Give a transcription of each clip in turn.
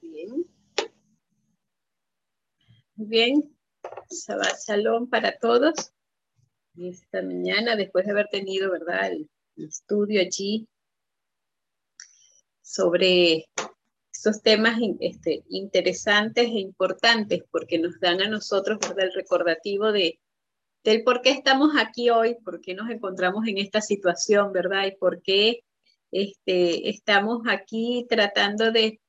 Muy bien. Muy bien. Shalom para todos. Esta mañana, después de haber tenido, ¿verdad?, el, estudio allí sobre estos temas este, interesantes e importantes, porque nos dan a nosotros, ¿verdad?, el recordativo de, del por qué estamos aquí hoy, por qué nos encontramos en esta situación, ¿verdad? Y por qué este, estamos aquí tratando de,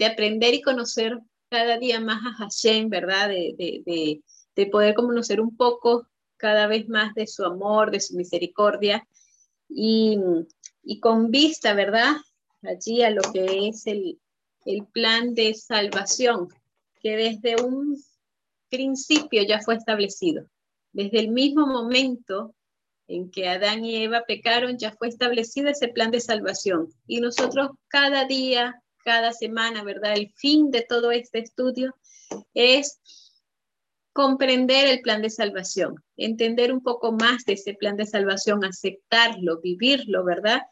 aprender y conocer cada día más a Hashem, ¿verdad? De, poder conocer un poco cada vez más de su amor, de su misericordia y, con vista, ¿verdad? Allí a lo que es el, el plan de salvación que desde un principio ya fue establecido. Desde el mismo momento en que Adán y Eva pecaron, ya fue establecido ese plan de salvación. Y nosotros cada día, cada semana, ¿verdad? El fin de todo este estudio es comprender el plan de salvación, entender un poco más de ese plan de salvación, aceptarlo, vivirlo, ¿verdad?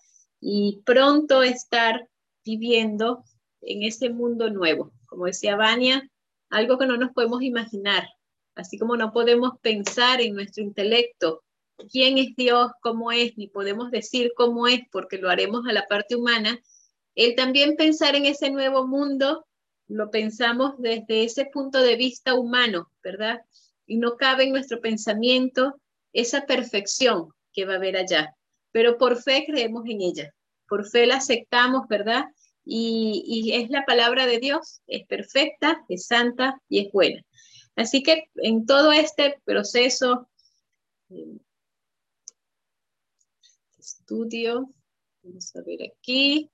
Y pronto estar viviendo en ese mundo nuevo. Como decía Vania, algo que no nos podemos imaginar, así como no podemos pensar en nuestro intelecto quién es Dios, cómo es, ni podemos decir cómo es porque lo haremos a la parte humana, el también pensar en ese nuevo mundo lo pensamos desde ese punto de vista humano, ¿verdad? Y no cabe en nuestro pensamiento esa perfección que va a haber allá, pero por fe creemos en ella, por fe la aceptamos, ¿verdad? Y, es la palabra de Dios, es perfecta, es santa y es buena. Así que en todo este proceso estudio. Vamos a ver aquí.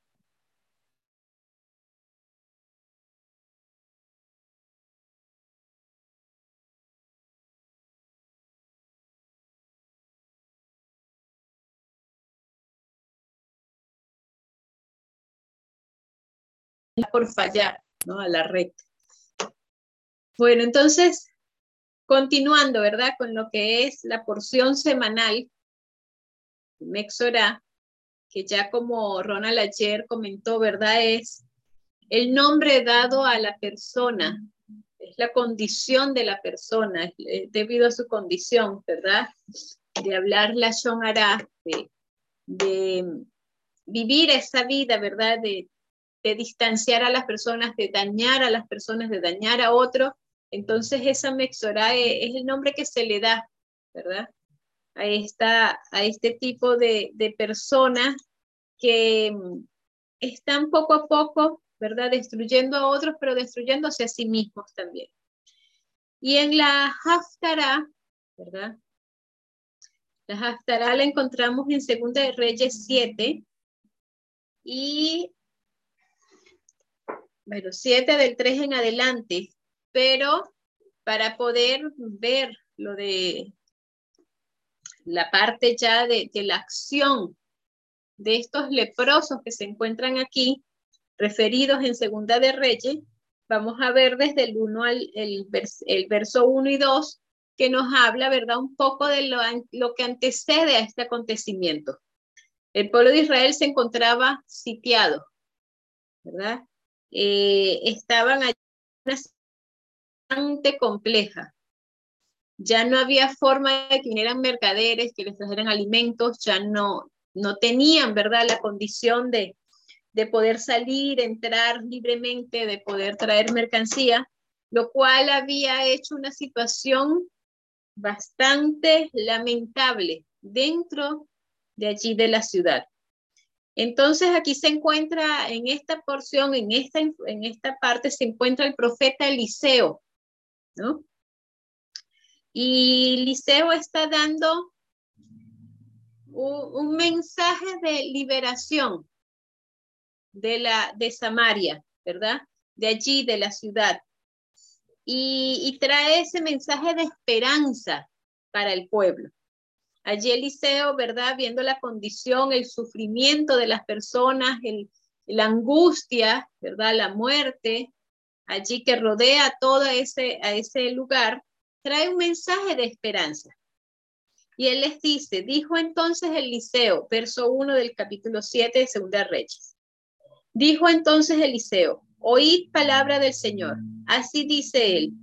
por fallar, ¿no? A la red. Bueno, entonces, continuando, ¿verdad? Con lo que es la porción semanal Mexora, que ya como Ronald ayer comentó, ¿verdad? Es el nombre dado a la persona, es la condición de la persona, debido a su condición, ¿verdad? De hablar la Shonara, de, de vivir esa vida, ¿verdad? De, de distanciar a las personas, de dañar a las personas, de dañar a otros. Entonces esa Mexora es el nombre que se le da, ¿verdad? a, esta, a este tipo de, de personas que mm, están poco a poco, ¿verdad? Destruyendo a otros, pero destruyéndose a sí mismos también. Y en la Haftarah, ¿verdad? La Haftarah la encontramos en Segunda de Reyes 7 y, bueno, 7 del 3 en adelante, pero para poder ver lo de la parte ya de, la acción de estos leprosos que se encuentran aquí, referidos en Segunda de Reyes, vamos a ver desde el 1 al el, verso 1 y 2, que nos habla, ¿verdad?, un poco de lo, lo, que antecede a este acontecimiento. El pueblo de Israel se encontraba sitiado, ¿verdad? Eh, estaban allí bastante compleja ya no había forma de que vinieran mercaderes, que les trajeran alimentos, ya no, no tenían, ¿verdad?, la condición de, de poder salir, entrar libremente, de poder traer mercancía, lo cual había hecho una situación bastante lamentable dentro de allí de la ciudad. Entonces aquí se encuentra en esta porción, en esta, en esta parte se encuentra el profeta Eliseo, ¿no? Y Liceo está dando un, mensaje de liberación de, la, de Samaria, ¿verdad? De allí, de la ciudad. Y, trae ese mensaje de esperanza para el pueblo. Allí Eliseo, ¿verdad? Viendo la condición, el sufrimiento de las personas, la angustia, ¿verdad? La muerte, allí que rodea todo ese, a ese lugar, trae un mensaje de esperanza. Y él les dice, dijo entonces Eliseo, verso 1 del capítulo 7 de Segunda Reyes. Dijo entonces Eliseo, oíd palabra del Señor. Así dice él,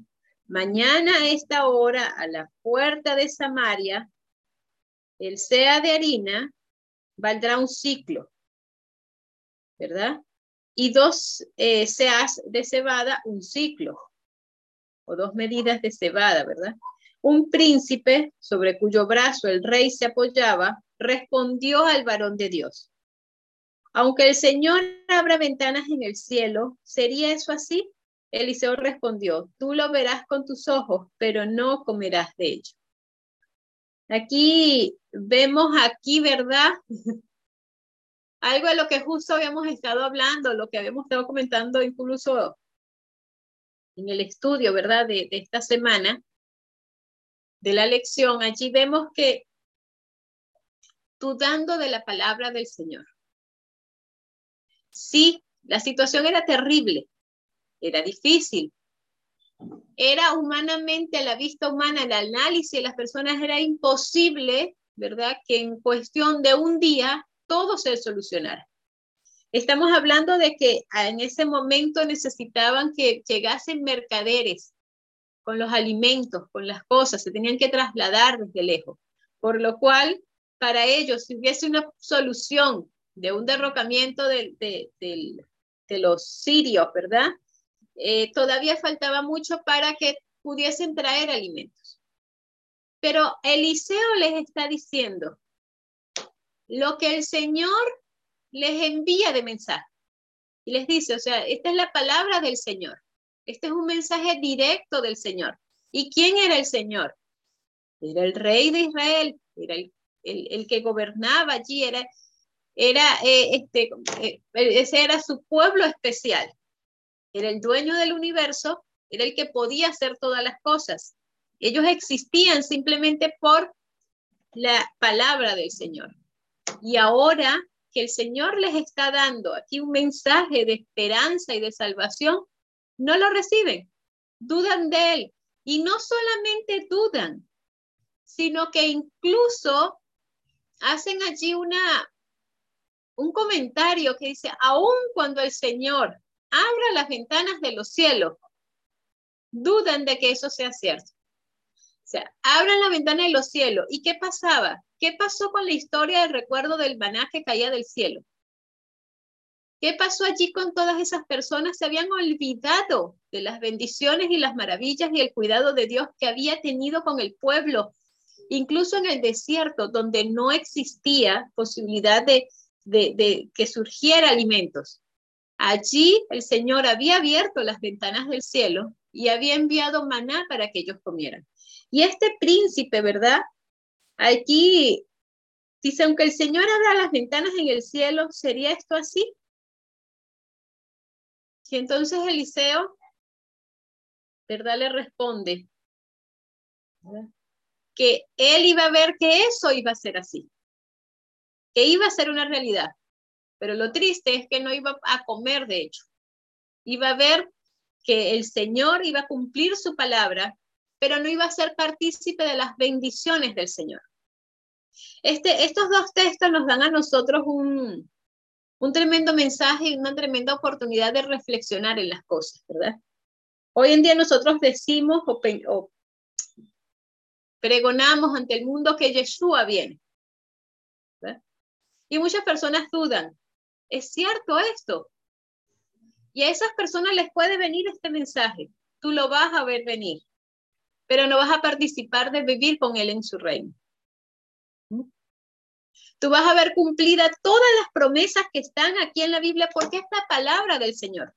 mañana a esta hora a la puerta de Samaria, el sea de harina valdrá un ciclo, ¿verdad? Y dos eh, seas de cebada, un ciclo, o dos medidas de cebada, ¿verdad? Un príncipe sobre cuyo brazo el rey se apoyaba, respondió al varón de Dios. Aunque el Señor abra ventanas en el cielo, ¿sería eso así? Eliseo respondió, tú lo verás con tus ojos, pero no comerás de ello. Aquí vemos aquí, ¿verdad? Algo de lo que justo habíamos estado hablando, lo que habíamos estado comentando incluso en el estudio, ¿verdad? De, de esta semana, de la lección, allí vemos que dudando de la palabra del Señor. Sí, la situación era terrible, era difícil, era humanamente, a la vista humana, el análisis de las personas era imposible, ¿verdad? Que en cuestión de un día todo se solucionara. Estamos hablando de que en ese momento necesitaban que llegasen mercaderes con los alimentos, con las cosas, se tenían que trasladar desde lejos, por lo cual para ellos, si hubiese una solución de un derrocamiento de, los sirios, ¿verdad? Eh, todavía faltaba mucho para que pudiesen traer alimentos. Pero Eliseo les está diciendo lo que el Señor les envía de mensaje. Y les dice, o sea, esta es la palabra del Señor. Este es un mensaje directo del Señor. ¿Y quién era el Señor? Era el rey de Israel, era el, que gobernaba allí, era, era eh, este, eh, ese era su pueblo especial era el dueño del universo, era el que podía hacer todas las cosas. Ellos existían simplemente por la palabra del Señor. Y ahora que el Señor les está dando aquí un mensaje de esperanza y de salvación, no lo reciben, dudan de él. Y no solamente dudan, sino que incluso hacen allí una, un comentario que dice, aun cuando el Señor abra las ventanas de los cielos. Dudan de que eso sea cierto. O sea, abran la ventana de los cielos. ¿Y qué pasaba? ¿Qué pasó con la historia del recuerdo del maná que caía del cielo? ¿Qué pasó allí con todas esas personas? Se habían olvidado de las bendiciones y las maravillas y el cuidado de Dios que había tenido con el pueblo, incluso en el desierto, donde no existía posibilidad de, de, que surgiera alimentos. Allí el Señor había abierto las ventanas del cielo y había enviado maná para que ellos comieran. Y este príncipe, ¿verdad? Aquí dice, aunque el Señor abra las ventanas en el cielo, ¿sería esto así? Y entonces Eliseo, ¿verdad? Le responde que él iba a ver que eso iba a ser así, que iba a ser una realidad. Pero lo triste es que no iba a comer, de hecho. Iba a ver que el Señor iba a cumplir su palabra, pero no iba a ser partícipe de las bendiciones del Señor. Este, estos dos textos nos dan a nosotros un, un tremendo mensaje y una tremenda oportunidad de reflexionar en las cosas, ¿verdad? Hoy en día nosotros decimos o, o pregonamos ante el mundo que Yeshua viene. Y muchas personas dudan, ¿Es cierto esto? Y a esas personas les puede venir este mensaje. Tú lo vas a ver venir, pero no vas a participar de vivir con Él en su reino. ¿Mm? Tú vas a ver cumplida todas las promesas que están aquí en la Biblia porque es la palabra del Señor.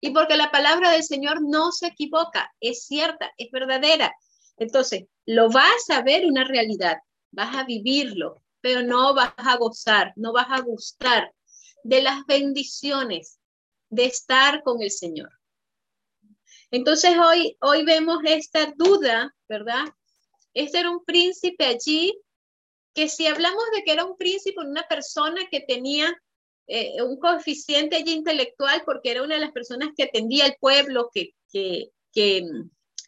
Y porque la palabra del Señor no se equivoca, es cierta, es verdadera. Entonces, lo vas a ver una realidad, vas a vivirlo, pero no vas a gozar, no vas a gustar de las bendiciones de estar con el Señor. Entonces hoy, hoy vemos esta duda, ¿verdad? Este era un príncipe allí, que si hablamos de que era un príncipe, una persona que tenía eh, un coeficiente allí intelectual, porque era una de las personas que atendía al pueblo, que, que, que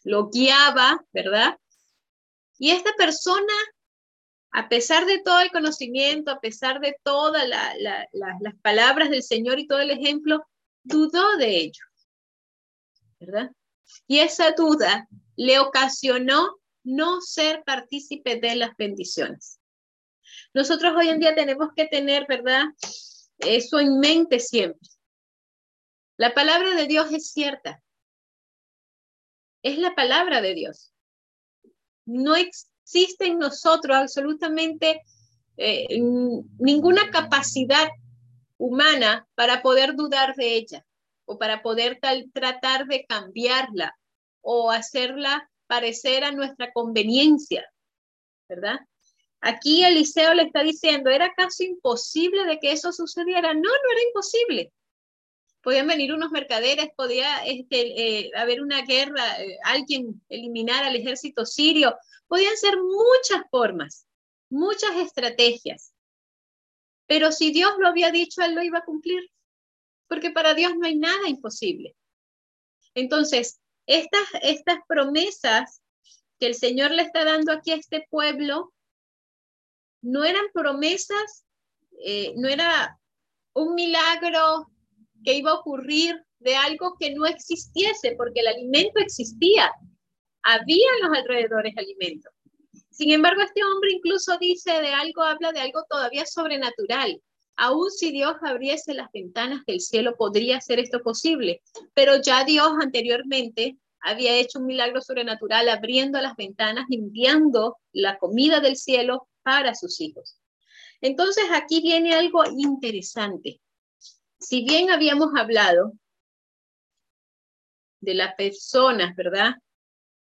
lo guiaba, ¿verdad? Y esta persona a pesar de todo el conocimiento, a pesar de todas las palabras del Señor y todo el ejemplo, dudó de ello, ¿verdad? Y esa duda le ocasionó no ser partícipe de las bendiciones. Nosotros hoy en día tenemos que tener, ¿verdad? Eso en mente siempre. La palabra de Dios es cierta. Es la palabra de Dios. No existe en nosotros absolutamente eh, ninguna capacidad humana para poder dudar de ella o para poder tratar de cambiarla o hacerla parecer a nuestra conveniencia, ¿verdad? Aquí Eliseo le está diciendo, ¿era casi imposible de que eso sucediera? No, no era imposible. Podían venir unos mercaderes, podía este, eh, haber una guerra, eh, alguien eliminar al ejército sirio, podían ser muchas formas, muchas estrategias. Pero si Dios lo había dicho, Él lo iba a cumplir, porque para Dios no hay nada imposible. Entonces, estas, estas promesas que el Señor le está dando aquí a este pueblo, no eran promesas, eh, no era un milagro que iba a ocurrir de algo que no existiese, porque el alimento existía. Había en los alrededores alimento. Sin embargo, este hombre incluso dice de algo, habla de algo todavía sobrenatural. Aún si Dios abriese las ventanas del cielo, podría ser esto posible. Pero ya Dios anteriormente había hecho un milagro sobrenatural abriendo las ventanas, enviando la comida del cielo para sus hijos. Entonces aquí viene algo interesante. Si bien habíamos hablado de las personas, ¿verdad?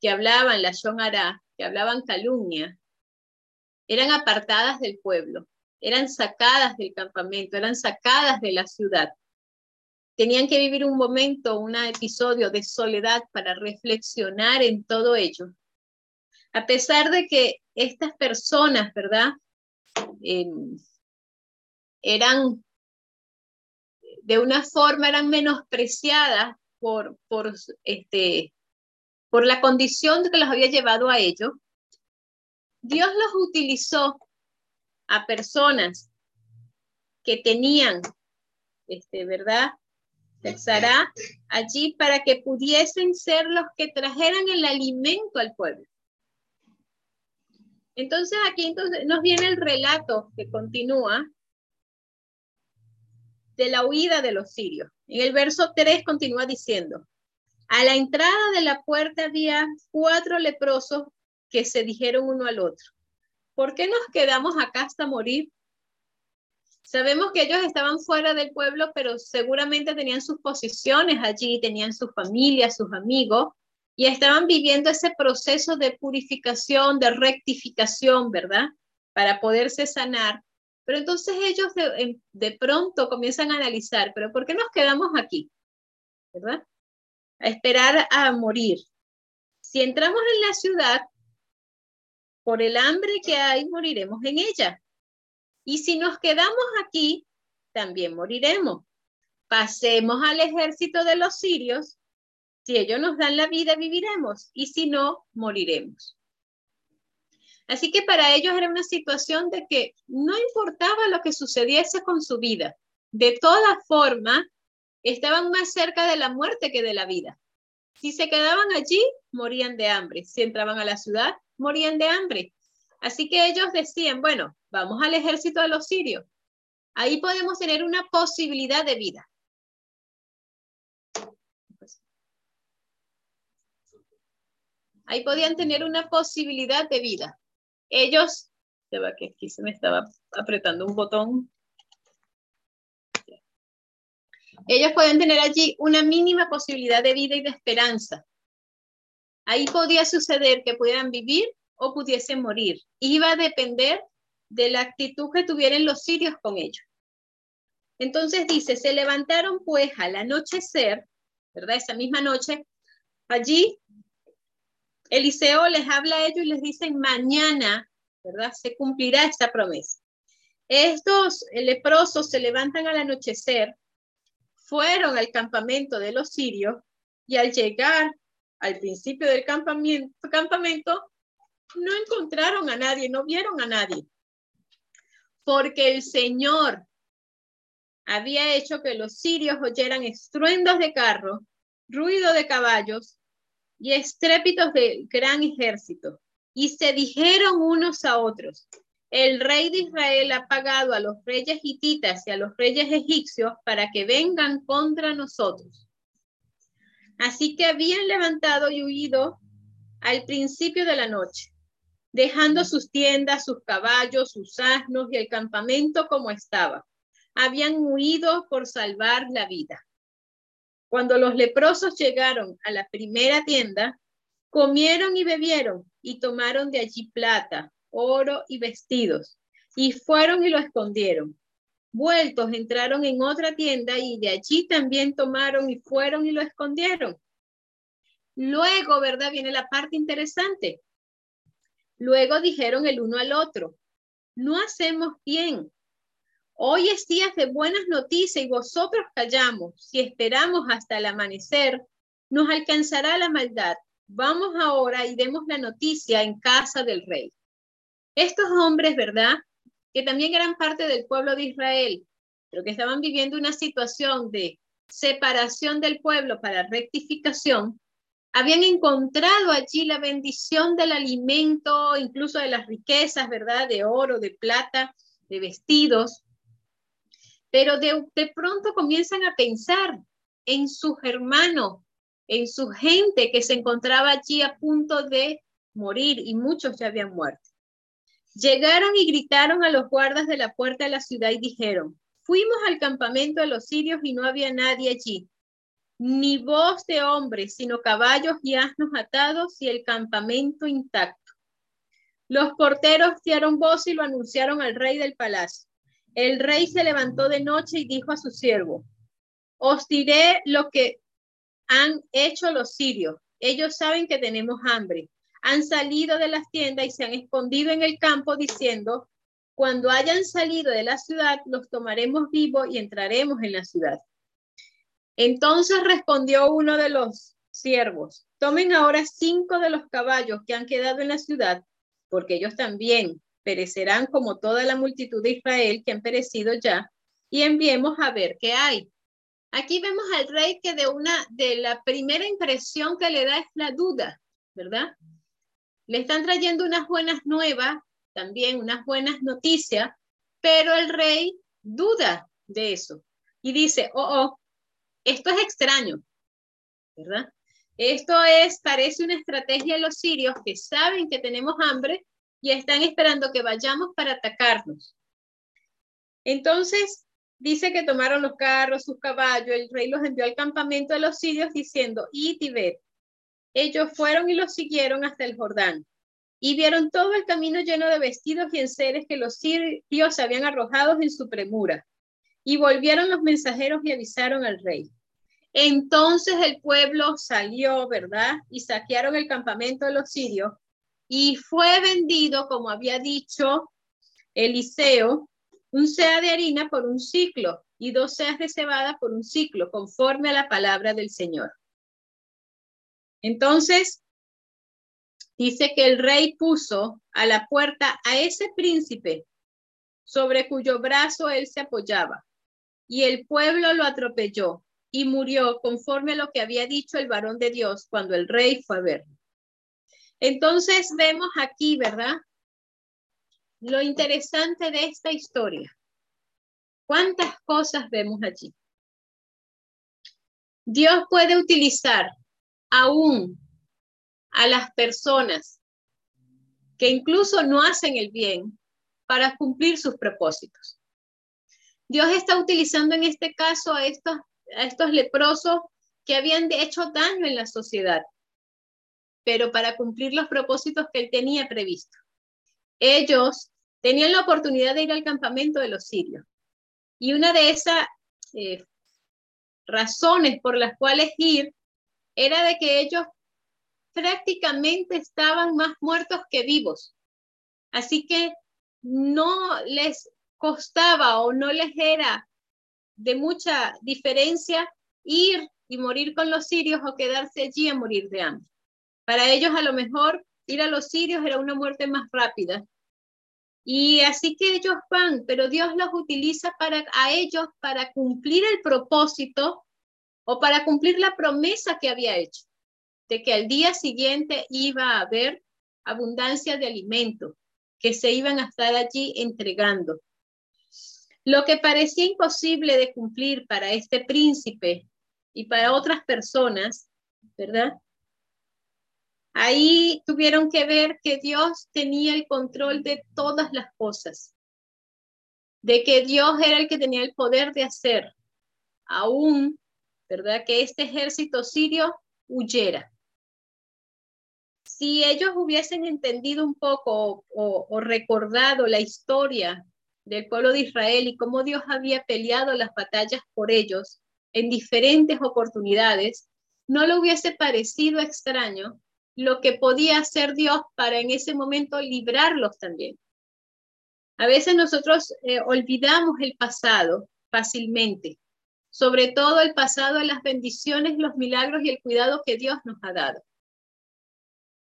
Que hablaban la Shonara, que hablaban calumnia, eran apartadas del pueblo, eran sacadas del campamento, eran sacadas de la ciudad. Tenían que vivir un momento, un episodio de soledad para reflexionar en todo ello a pesar de que estas personas, ¿verdad? eran de una forma, eran menospreciadas por, por, este, por la condición que los había llevado a ello, Dios los utilizó a personas que tenían, este, ¿verdad? Sará allí para que pudiesen ser los que trajeran el alimento al pueblo. Entonces aquí entonces nos viene el relato que continúa de la huida de los sirios. En el verso 3 continúa diciendo, a la entrada de la puerta había cuatro leprosos que se dijeron uno al otro, ¿por qué nos quedamos acá hasta morir? Sabemos que ellos estaban fuera del pueblo, pero seguramente tenían sus posiciones allí, tenían su familia, sus amigos, y estaban viviendo ese proceso de purificación, de rectificación, ¿verdad? Para poderse sanar. Pero entonces ellos de, pronto comienzan a analizar, pero ¿por qué nos quedamos aquí? ¿Verdad? A esperar a morir. Si entramos en la ciudad, por el hambre que hay, moriremos en ella. Y si nos quedamos aquí, también moriremos. Pasemos al ejército de los sirios si ellos nos dan la vida, viviremos y si no, moriremos. Así que para ellos era una situación de que no importaba lo que sucediese con su vida. De todas formas, estaban más cerca de la muerte que de la vida. Si se quedaban allí, morían de hambre. Si entraban a la ciudad, morían de hambre. Así que ellos decían, bueno, vamos al ejército de los sirios. Ahí podemos tener una posibilidad de vida. Ahí podían tener una posibilidad de vida. Ellos, se va que aquí se me estaba apretando un botón. Ellos podían tener allí una mínima posibilidad de vida y de esperanza. Ahí podía suceder que pudieran vivir o pudiesen morir. Iba a depender de la actitud que tuvieran los sirios con ellos. Entonces dice, se levantaron pues al anochecer, ¿verdad? Esa misma noche, allí Eliseo les habla a ellos y les dice, mañana, ¿verdad? Se cumplirá esta promesa. Estos leprosos se levantan al anochecer, fueron al campamento de los sirios y al llegar al principio del campamento, no encontraron a nadie, no vieron a nadie. Porque el Señor había hecho que los sirios oyeran estruendos de carro, ruido de caballos y estrépitos de gran ejército. Y se dijeron unos a otros, el rey de Israel ha pagado a los reyes hititas y a los reyes egipcios para que vengan contra nosotros. Así que habían levantado y huido al principio de la noche, dejando sus tiendas, sus caballos, sus asnos y el campamento como estaba habían huido por salvar la vida. Cuando los leprosos llegaron a la primera tienda, comieron y bebieron y tomaron de allí plata, oro y vestidos, y fueron y lo escondieron. Vueltos entraron en otra tienda y de allí también tomaron y fueron y lo escondieron. Luego, ¿verdad? Viene la parte interesante. Luego dijeron el uno al otro, no hacemos bien Hoy es día de buenas noticias y vosotros callamos. Si esperamos hasta el amanecer, nos alcanzará la maldad. Vamos ahora y demos la noticia en casa del rey. Estos hombres, ¿verdad? Que también eran parte del pueblo de Israel, pero que estaban viviendo una situación de separación del pueblo para rectificación, habían encontrado allí la bendición del alimento, incluso de las riquezas, ¿verdad? De oro, de plata, de vestidos, pero de, pronto comienzan a pensar en sus hermanos, en su gente que se encontraba allí a punto de morir y muchos ya habían muerto. Llegaron y gritaron a los guardas de la puerta de la ciudad y dijeron, fuimos al campamento de los sirios y no había nadie allí, ni voz de hombre, sino caballos y asnos atados y el campamento intacto. Los porteros dieron voz y lo anunciaron al rey del palacio. El rey se levantó de noche y dijo a su siervo, os diré lo que han hecho los sirios. Ellos saben que tenemos hambre. Han salido de las tiendas y se han escondido en el campo diciendo, cuando hayan salido de la ciudad, los tomaremos vivos y entraremos en la ciudad. Entonces respondió uno de los siervos, tomen ahora cinco de los caballos que han quedado en la ciudad, porque ellos también perecerán como toda la multitud de Israel que han perecido ya, y enviemos a ver qué hay. Aquí vemos al rey que de una de la primera impresión que le da es la duda, ¿verdad? Le están trayendo unas buenas nuevas, también unas buenas noticias, pero el rey duda de eso y dice, "Oh, oh, esto es extraño." ¿Verdad? Esto es parece una estrategia de los sirios que saben que tenemos hambre y están esperando que vayamos para atacarnos. Entonces, dice que tomaron los carros, sus caballos, el rey los envió al campamento de los sirios diciendo, y Tibet. Ellos fueron y los siguieron hasta el Jordán y vieron todo el camino lleno de vestidos y enseres que los sirios habían arrojado en su premura. Y volvieron los mensajeros y avisaron al rey. Entonces el pueblo salió, ¿verdad? Y saquearon el campamento de los sirios y fue vendido, como había dicho Eliseo, un sea de harina por un ciclo y dos seas de cebada por un ciclo, conforme a la palabra del Señor. Entonces, dice que el rey puso a la puerta a ese príncipe sobre cuyo brazo él se apoyaba, y el pueblo lo atropelló y murió conforme a lo que había dicho el varón de Dios cuando el rey fue a verlo. Entonces vemos aquí, ¿verdad? Lo interesante de esta historia. ¿Cuántas cosas vemos allí? Dios puede utilizar aún a las personas que incluso no hacen el bien para cumplir sus propósitos. Dios está utilizando en este caso a estos, a estos leprosos que habían hecho daño en la sociedad pero para cumplir los propósitos que él tenía previsto. Ellos tenían la oportunidad de ir al campamento de los sirios. Y una de esas eh, razones por las cuales ir era de que ellos prácticamente estaban más muertos que vivos. Así que no les costaba o no les era de mucha diferencia ir y morir con los sirios o quedarse allí a morir de hambre. Para ellos a lo mejor ir a los sirios era una muerte más rápida Y así que ellos van, pero Dios los utiliza para a ellos para cumplir el propósito o para cumplir la promesa que había hecho, de que al día siguiente iba a haber abundancia de alimento, que se iban a estar allí entregando. Lo que parecía imposible de cumplir para este príncipe y para otras personas, ¿verdad? Ahí tuvieron que ver que Dios tenía el control de todas las cosas, de que Dios era el que tenía el poder de hacer, aún, ¿verdad? Que este ejército sirio huyera. Si ellos hubiesen entendido un poco o, o recordado la historia del pueblo de Israel y cómo Dios había peleado las batallas por ellos en diferentes oportunidades, no le hubiese parecido extraño lo que podía hacer Dios para en ese momento librarlos también. A veces nosotros eh, olvidamos el pasado fácilmente, sobre todo el pasado de las bendiciones, los milagros y el cuidado que Dios nos ha dado.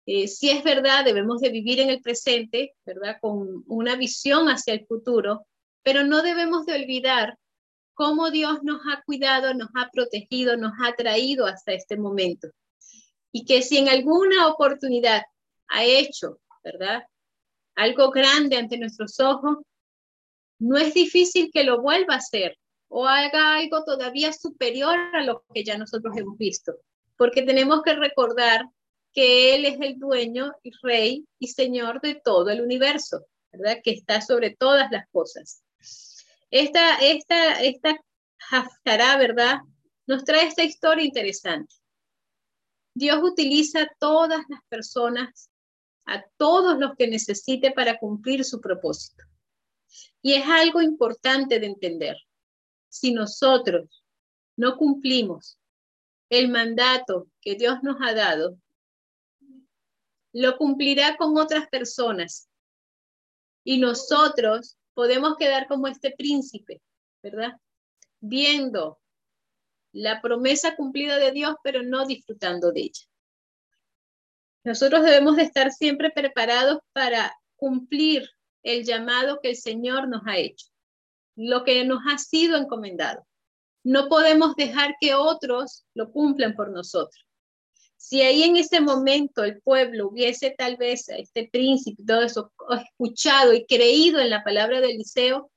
Eh, si es verdad, debemos de vivir en el presente, ¿verdad? Con una visión hacia el futuro, pero no debemos de olvidar cómo Dios nos ha cuidado, nos ha protegido, nos ha traído hasta este momento y que si en alguna oportunidad ha hecho, ¿verdad? Algo grande ante nuestros ojos, no es difícil que lo vuelva a hacer o haga algo todavía superior a lo que ya nosotros hemos visto, porque tenemos que recordar que Él es el dueño y rey y señor de todo el universo, ¿verdad? Que está sobre todas las cosas. Esta, esta, esta Haftarah, ¿verdad? Nos trae esta historia interesante. Dios utiliza a todas las personas, a todos los que necesite para cumplir su propósito. Y es algo importante de entender. Si nosotros no cumplimos el mandato que Dios nos ha dado, lo cumplirá con otras personas. Y nosotros podemos quedar como este príncipe, ¿verdad? Viendo la promesa cumplida de Dios, pero no disfrutando de ella. Nosotros debemos de estar siempre preparados para cumplir el llamado que el Señor nos ha hecho, lo que nos ha sido encomendado. No podemos dejar que otros lo cumplan por nosotros. Si ahí en ese momento el pueblo hubiese tal vez a este príncipe, todo eso, escuchado y creído en la palabra de Eliseo,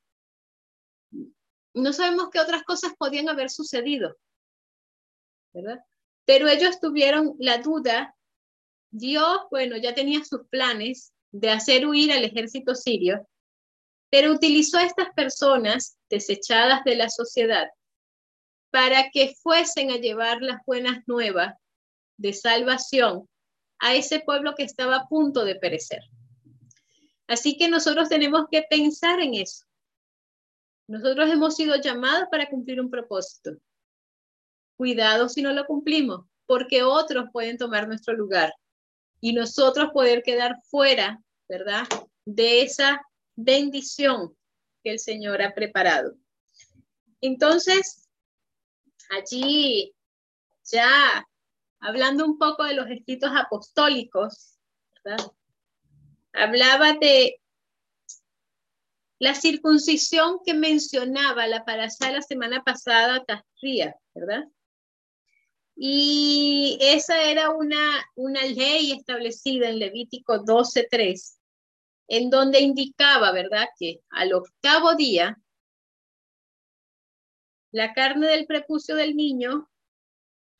no sabemos qué otras cosas podían haber sucedido, ¿verdad? Pero ellos tuvieron la duda, Dios, bueno, ya tenía sus planes de hacer huir al ejército sirio, pero utilizó a estas personas desechadas de la sociedad para que fuesen a llevar las buenas nuevas de salvación a ese pueblo que estaba a punto de perecer. Así que nosotros tenemos que pensar en eso. Nosotros hemos sido llamados para cumplir un propósito. Cuidado si no lo cumplimos, porque otros pueden tomar nuestro lugar y nosotros poder quedar fuera, ¿verdad? De esa bendición que el Señor ha preparado. Entonces, allí ya hablando un poco de los escritos apostólicos, ¿verdad? Hablaba de la circuncisión que mencionaba la parasha la semana pasada, Tasría, ¿verdad? Y esa era una, una ley establecida en Levítico 12.3, en donde indicaba, ¿verdad?, que al octavo día, la carne del prepucio del niño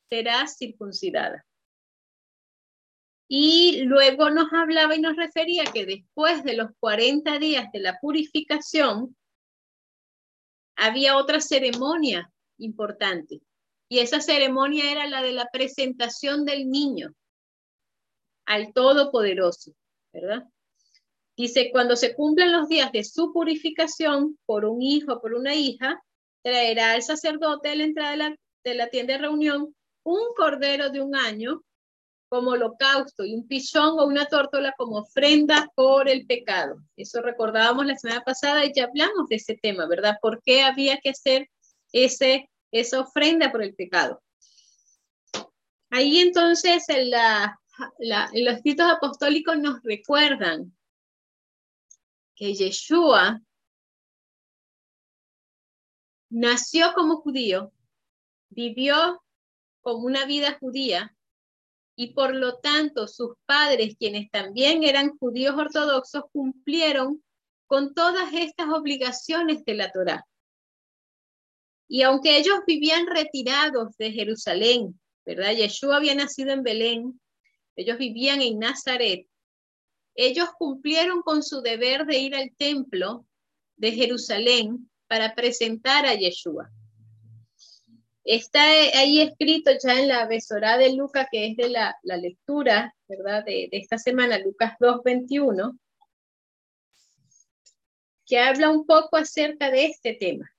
será circuncidada. Y luego nos hablaba y nos refería que después de los 40 días de la purificación, había otra ceremonia importante. Y esa ceremonia era la de la presentación del niño al Todopoderoso, ¿verdad? Dice, cuando se cumplen los días de su purificación por un hijo o por una hija, traerá al sacerdote a la entrada de la, de la tienda de reunión un cordero de un año como holocausto y un pichón o una tórtola como ofrenda por el pecado. Eso recordábamos la semana pasada y ya hablamos de ese tema, ¿verdad? ¿Por qué había que hacer ese, esa ofrenda por el pecado? Ahí entonces en, los escritos apostólicos nos recuerdan que Yeshua nació como judío, vivió como una vida judía y por lo tanto sus padres, quienes también eran judíos ortodoxos, cumplieron con todas estas obligaciones de la Torá. Y aunque ellos vivían retirados de Jerusalén, ¿verdad? Yeshua había nacido en Belén, ellos vivían en Nazaret, ellos cumplieron con su deber de ir al templo de Jerusalén para presentar a Yeshua. Está ahí escrito ya en la Besorá de Lucas, que es de la, lectura, ¿verdad? De, de, esta semana, Lucas 2.21, que habla un poco acerca de este tema.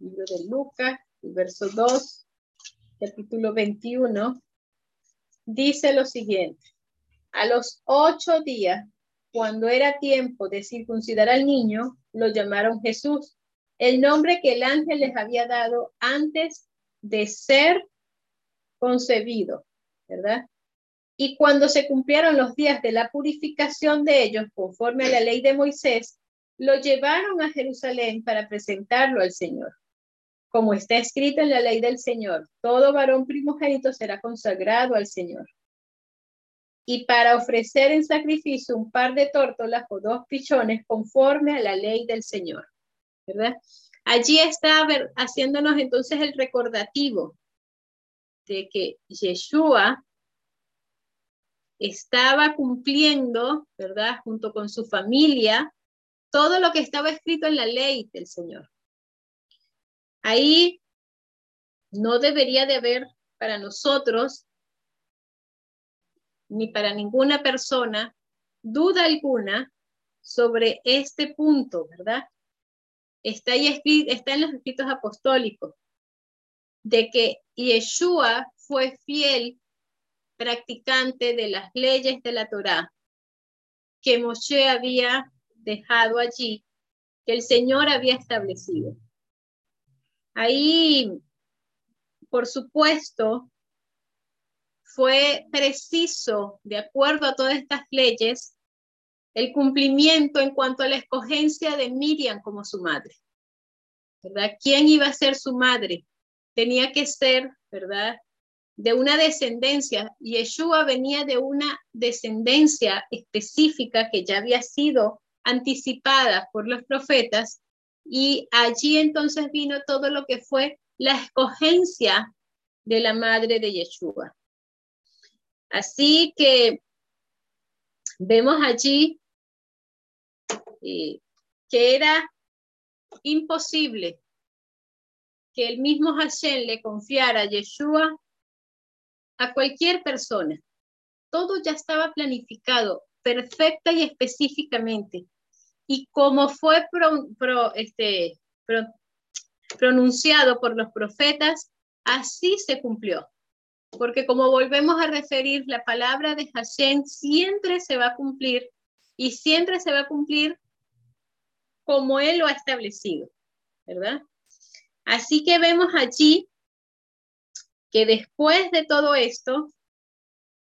Libro de Lucas, verso 2, capítulo 21, dice lo siguiente. A los ocho días, cuando era tiempo de circuncidar al niño, lo llamaron Jesús, el nombre que el ángel les había dado antes de ser concebido, ¿verdad? Y cuando se cumplieron los días de la purificación de ellos, conforme a la ley de Moisés, lo llevaron a Jerusalén para presentarlo al Señor. Como está escrito en la ley del Señor, todo varón primogénito será consagrado al Señor y para ofrecer en sacrificio un par de tórtolas o dos pichones conforme a la ley del Señor. ¿Verdad? Allí está haciéndonos entonces el recordativo de que Yeshua estaba cumpliendo, ¿verdad? Junto con su familia, todo lo que estaba escrito en la ley del Señor. Ahí no debería de haber para nosotros ni para ninguna persona duda alguna sobre este punto, ¿verdad? Está, ahí está en los escritos apostólicos de que Yeshua fue fiel practicante de las leyes de la Torá que Moshe había dejado allí, que el Señor había establecido. Ahí, por supuesto, fue preciso, de acuerdo a todas estas leyes, el cumplimiento en cuanto a la escogencia de Miriam como su madre. ¿Verdad? ¿Quién iba a ser su madre? Tenía que ser, ¿verdad? De una descendencia. Yeshua venía de una descendencia específica que ya había sido anticipada por los profetas y allí entonces vino todo lo que fue la escogencia de la madre de Yeshua. Así que vemos allí eh, que era imposible que el mismo Hashem le confiara a Yeshua a cualquier persona. Todo ya estaba planificado perfecta y específicamente. Y como fue este, pronunciado por los profetas, así se cumplió porque como volvemos a referir, la palabra de Hashem siempre se va a cumplir y siempre se va a cumplir como Él lo ha establecido, ¿verdad? Así que vemos allí que después de todo esto,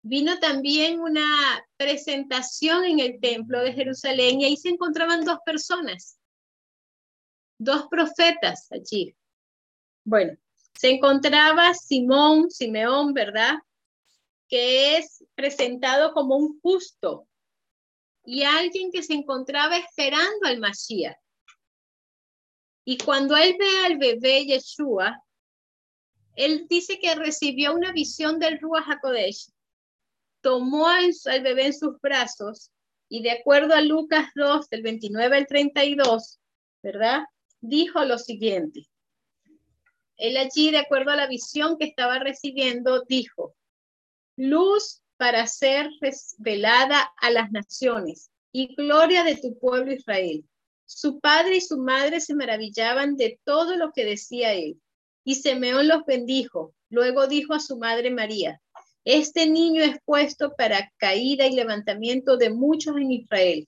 vino también una presentación en el templo de Jerusalén y ahí se encontraban dos personas, dos profetas allí. Bueno, se encontraba Simón, Simeón, ¿verdad? Que es presentado como un justo y alguien que se encontraba esperando al Mashiach. Y cuando él ve al bebé Yeshua, él dice que recibió una visión del Ruach HaKodesh, tomó al, bebé en sus brazos y de acuerdo a Lucas 2, del 29 al 32, ¿verdad? Dijo lo siguiente. Él allí, de acuerdo a la visión que estaba recibiendo, dijo, luz para ser revelada a las naciones y gloria de tu pueblo Israel. Su padre y su madre se maravillaban de todo lo que decía él. Y Simeón los bendijo. Luego dijo a su madre María, este niño es puesto para caída y levantamiento de muchos en Israel,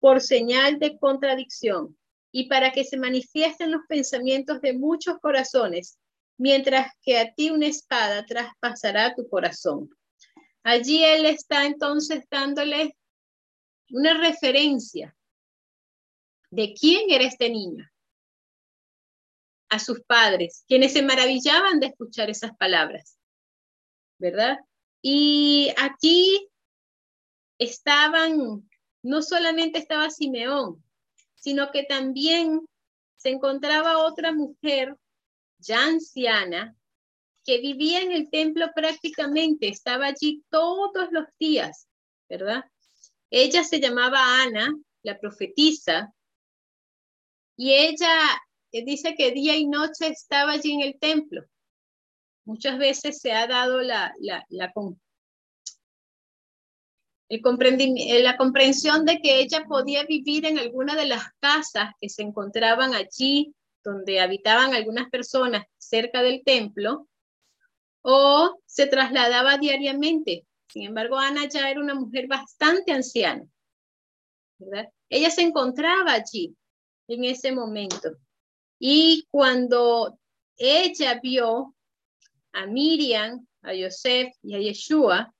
por señal de contradicción y para que se manifiesten los pensamientos de muchos corazones, mientras que a ti una espada traspasará tu corazón. Allí él está entonces dándole una referencia de quién era este niño a sus padres, quienes se maravillaban de escuchar esas palabras, ¿verdad? Y aquí estaban, no solamente estaba Simeón, sino que también se encontraba otra mujer ya anciana que vivía en el templo prácticamente, estaba allí todos los días, ¿verdad? Ella se llamaba Ana, la profetisa, y ella eh, dice que día y noche estaba allí en el templo. Muchas veces se ha dado la, la, la, el la comprensión de que ella podía vivir en alguna de las casas que se encontraban allí, donde habitaban algunas personas cerca del templo, o se trasladaba diariamente. Sin embargo, Ana ya era una mujer bastante anciana. Ella se encontraba allí en ese momento. Y cuando ella vio a Miriam, a Yosef y a Yeshua,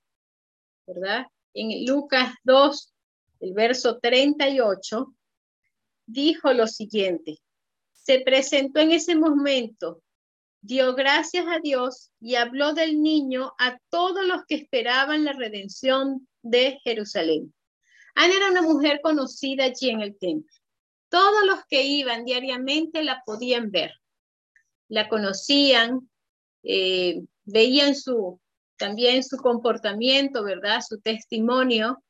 ¿verdad? En Lucas 2, el verso 38, dijo lo siguiente, se presentó en ese momento, dio gracias a Dios y habló del niño a todos los que esperaban la redención de Jerusalén. Ana era una mujer conocida allí en el templo. Todos los que iban diariamente la podían ver, la conocían, eh, veían su, también su comportamiento, ¿verdad? Su testimonio.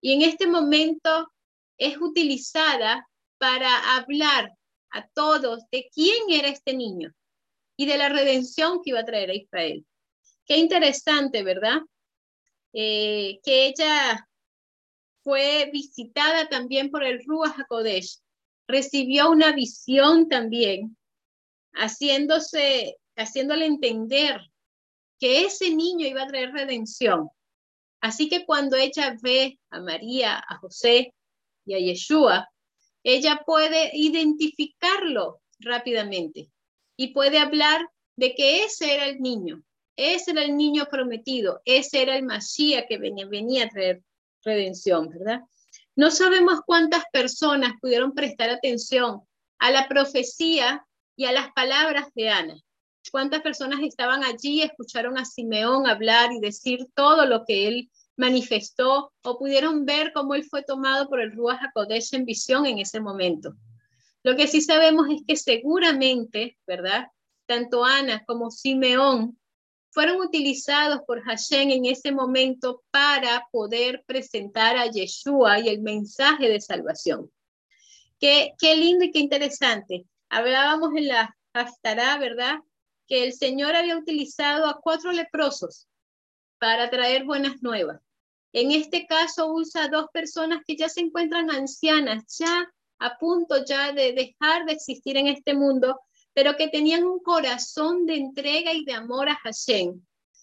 Y en este momento es utilizada para hablar a todos de quién era este niño y de la redención que iba a traer a Israel. Qué interesante, ¿verdad? Eh, que ella fue visitada también por el Ruach HaKodesh recibió una visión también, haciéndose, haciéndole entender que ese niño iba a traer redención. Así que cuando ella ve a María, a José y a Yeshua, ella puede identificarlo rápidamente y puede hablar de que ese era el niño, ese era el niño prometido, ese era el Mashiach que venía, venía a traer redención, ¿verdad? No sabemos cuántas personas pudieron prestar atención a la profecía y a las palabras de Ana. Cuántas personas estaban allí, escucharon a Simeón hablar y decir todo lo que él manifestó o pudieron ver cómo él fue tomado por el Ruach HaKodesh en visión en ese momento. Lo que sí sabemos es que seguramente, ¿verdad? Tanto Ana como Simeón fueron utilizados por Hashem en ese momento para poder presentar a Yeshua y el mensaje de salvación. Qué, qué lindo y qué interesante. Hablábamos en la Haftarah, ¿verdad? Que el Señor había utilizado a cuatro leprosos para traer buenas nuevas. En este caso usa a dos personas que ya se encuentran ancianas, ya a punto ya de dejar de existir en este mundo, pero que tenían un corazón de entrega y de amor a Hashem,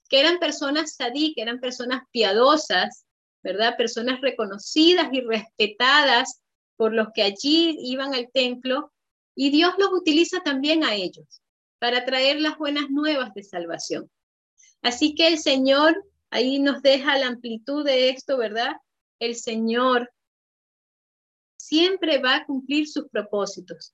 que eran personas sadí, que eran personas piadosas, ¿verdad? Personas reconocidas y respetadas por los que allí iban al templo, y Dios los utiliza también a ellos para traer las buenas nuevas de salvación. Así que el Señor ahí nos deja la amplitud de esto, ¿verdad? El Señor siempre va a cumplir sus propósitos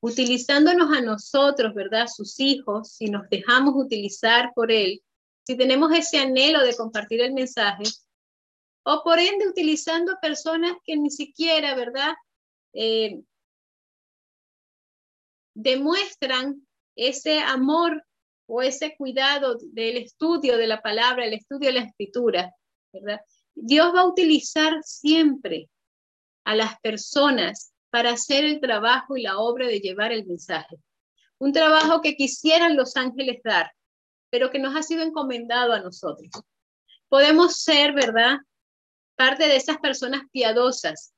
utilizándonos a nosotros, ¿verdad? Sus hijos, si nos dejamos utilizar por Él, si tenemos ese anhelo de compartir el mensaje, o por ende utilizando personas que ni siquiera, ¿verdad? Eh, demuestran ese amor o ese cuidado del estudio de la palabra, el estudio de la escritura, ¿verdad? Dios va a utilizar siempre a las personas para hacer el trabajo y la obra de llevar el mensaje. Un trabajo que quisieran los ángeles dar, pero que nos ha sido encomendado a nosotros. Podemos ser, ¿verdad? Parte de esas personas piadosas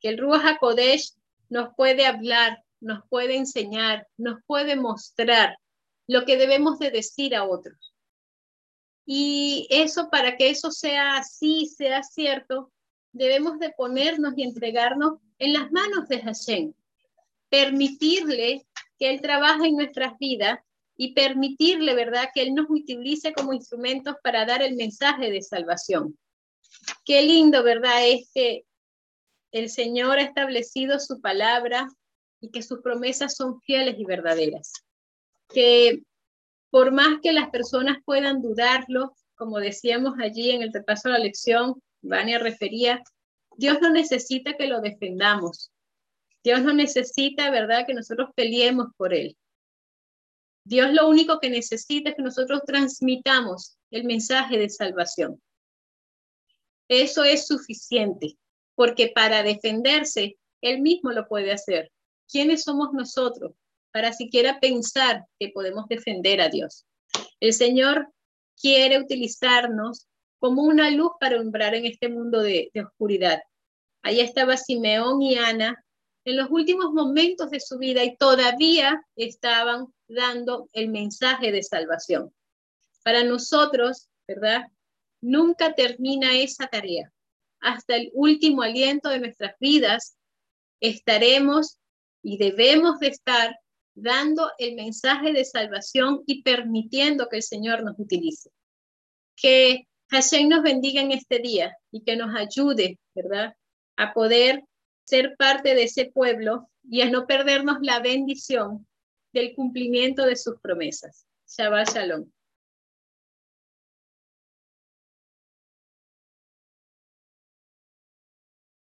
que el Ruach HaKodesh nos puede hablar, nos puede enseñar, nos puede mostrar lo que debemos de decir a otros. Y eso, para que eso sea así, sea cierto, debemos de ponernos y entregarnos en las manos de Hashem, permitirle que Él trabaje en nuestras vidas y permitirle, ¿verdad?, que Él nos utilice como instrumentos para dar el mensaje de salvación. Qué lindo, ¿verdad?, es que el Señor ha establecido su palabra y que sus promesas son fieles y verdaderas. Que por más que las personas puedan dudarlo, como decíamos allí en el repaso de la lección, Vania refería, Dios no necesita que lo defendamos. Dios no necesita, ¿verdad?, que nosotros peleemos por Él. Dios lo único que necesita es que nosotros transmitamos el mensaje de salvación. Eso es suficiente, porque para defenderse, Él mismo lo puede hacer. ¿Quiénes somos nosotros para siquiera pensar que podemos defender a Dios? El Señor quiere utilizarnos como una luz para umbrar en este mundo de, de oscuridad. Ahí estaba Simeón y Ana en los últimos momentos de su vida y todavía estaban dando el mensaje de salvación. Para nosotros, ¿verdad? Nunca termina esa tarea. Hasta el último aliento de nuestras vidas estaremos y debemos de estar dando el mensaje de salvación y permitiendo que el Señor nos utilice. Que Hashem nos bendiga en este día y que nos ayude, ¿verdad? A poder ser parte de ese pueblo y a no perdernos la bendición del cumplimiento de sus promesas. Shabbat Shalom.